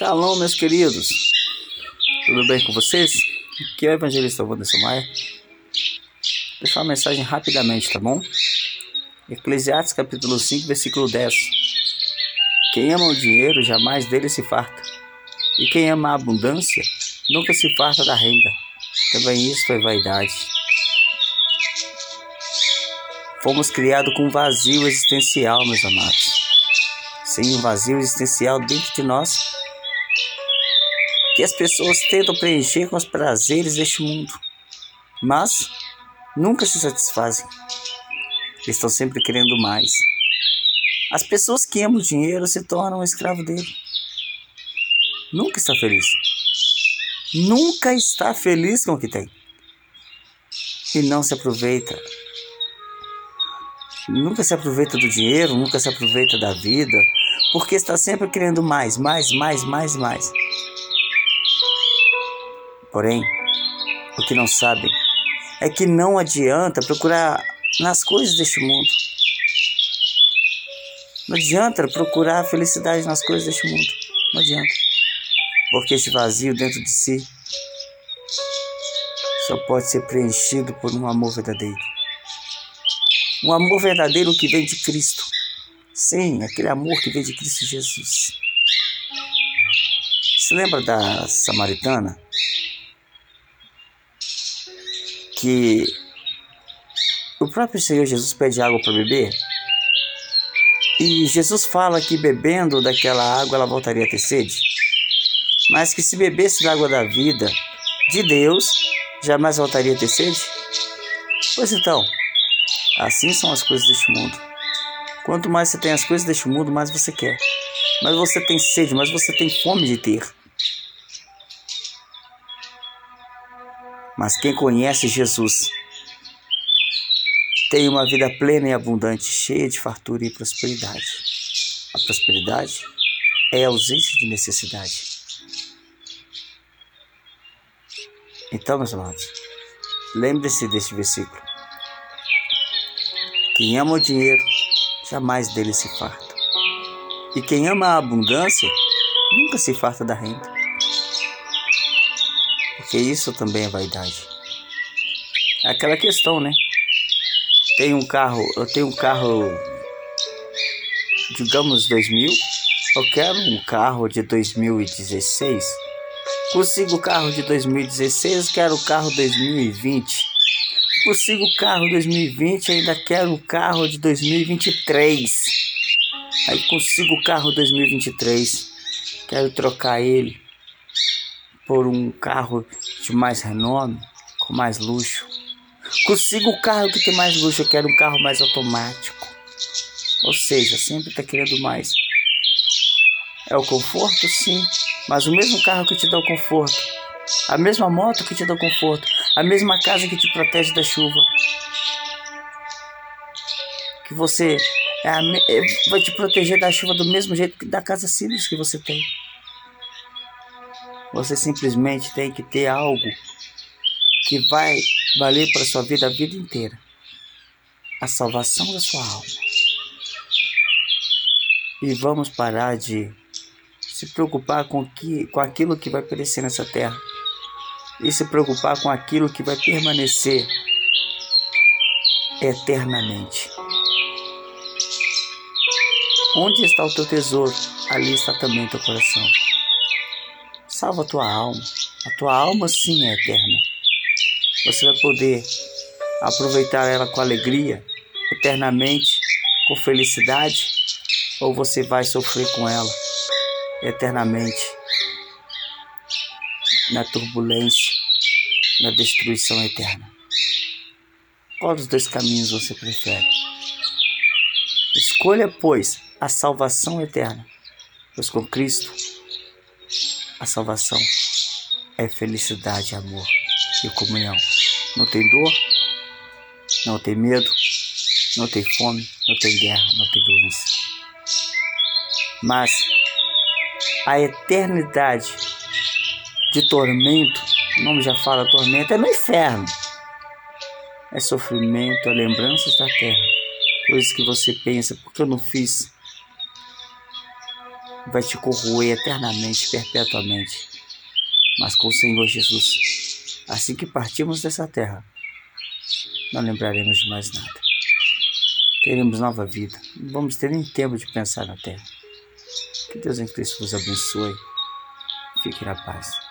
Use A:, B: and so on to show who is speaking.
A: Shalom, meus queridos. Tudo bem com vocês? Aqui é o evangelista Wanderson Maia. Vou deixar uma mensagem rapidamente, tá bom? Eclesiastes capítulo 5, versículo 10. Quem ama o dinheiro jamais dele se farta. E quem ama a abundância nunca se farta da renda. Também isto é vaidade. Fomos criados com um vazio existencial, meus amados. Sem um vazio existencial dentro de nós, que as pessoas tentam preencher com os prazeres deste mundo, mas nunca se satisfazem. Estão sempre querendo mais. As pessoas que amam o dinheiro se tornam escravo dele. Nunca está feliz. Nunca está feliz com o que tem. E não se aproveita. Nunca se aproveita do dinheiro, nunca se aproveita da vida, porque está sempre querendo mais, mais, mais, mais, mais. Porém, o que não sabem é que não adianta procurar nas coisas deste mundo. Não adianta procurar a felicidade nas coisas deste mundo. Não adianta. Porque este vazio dentro de si só pode ser preenchido por um amor verdadeiro. Um amor verdadeiro que vem de Cristo. Sim, aquele amor que vem de Cristo Jesus. Se lembra da samaritana? Que o próprio Senhor Jesus pede água para beber. E Jesus fala que bebendo daquela água ela voltaria a ter sede. Mas que se bebesse da água da vida de Deus, jamais voltaria a ter sede? Pois então, assim são as coisas deste mundo. Quanto mais você tem as coisas deste mundo, mais você quer. Mas você tem sede, mas você tem fome de ter. Mas quem conhece Jesus tem uma vida plena e abundante, cheia de fartura e prosperidade. A prosperidade é a ausência de necessidade. Então, meus amados, lembre-se deste versículo. Quem ama o dinheiro, jamais dele se farta. E quem ama a abundância, nunca se farta da renda. Porque isso também é vaidade. É aquela questão, né? Tem um carro, eu tenho um carro, digamos 2000, eu quero um carro de 2016 Consigo o carro de 2016, quero o carro 2020. Consigo o carro 2020, ainda quero o carro de 2023. Aí consigo o carro 2023, quero trocar ele por um carro de mais renome, com mais luxo. Consigo o carro que tem mais luxo, eu quero um carro mais automático. Ou seja, sempre está querendo mais. É o conforto, sim, mas o mesmo carro que te dá o conforto, a mesma moto que te dá o conforto, a mesma casa que te protege da chuva, que você é é, vai te proteger da chuva do mesmo jeito que da casa simples que você tem. Você simplesmente tem que ter algo que vai valer para sua vida a vida inteira. A salvação da sua alma. E vamos parar de se preocupar com, que, com aquilo que vai perecer nessa terra e se preocupar com aquilo que vai permanecer eternamente. Onde está o teu tesouro, ali está também o teu coração. Salva a tua alma. A tua alma sim é eterna. Você vai poder aproveitar ela com alegria, eternamente, com felicidade, ou você vai sofrer com ela eternamente na turbulência, na destruição eterna. Qual dos dois caminhos você prefere? Escolha, pois, a salvação eterna, pois com Cristo a salvação é felicidade, amor e comunhão. Não tem dor, não tem medo, não tem fome, não tem guerra, não tem doença. Mas a eternidade de tormento, o nome já fala tormento, é no inferno. É sofrimento, é lembranças da terra, coisas que você pensa, porque eu não fiz? Vai te corroer eternamente, perpetuamente. Mas com o Senhor Jesus, assim que partirmos dessa terra, não lembraremos de mais nada. Teremos nova vida. Não vamos ter nem tempo de pensar na terra. Que Deus em Cristo vos abençoe. Fique na paz.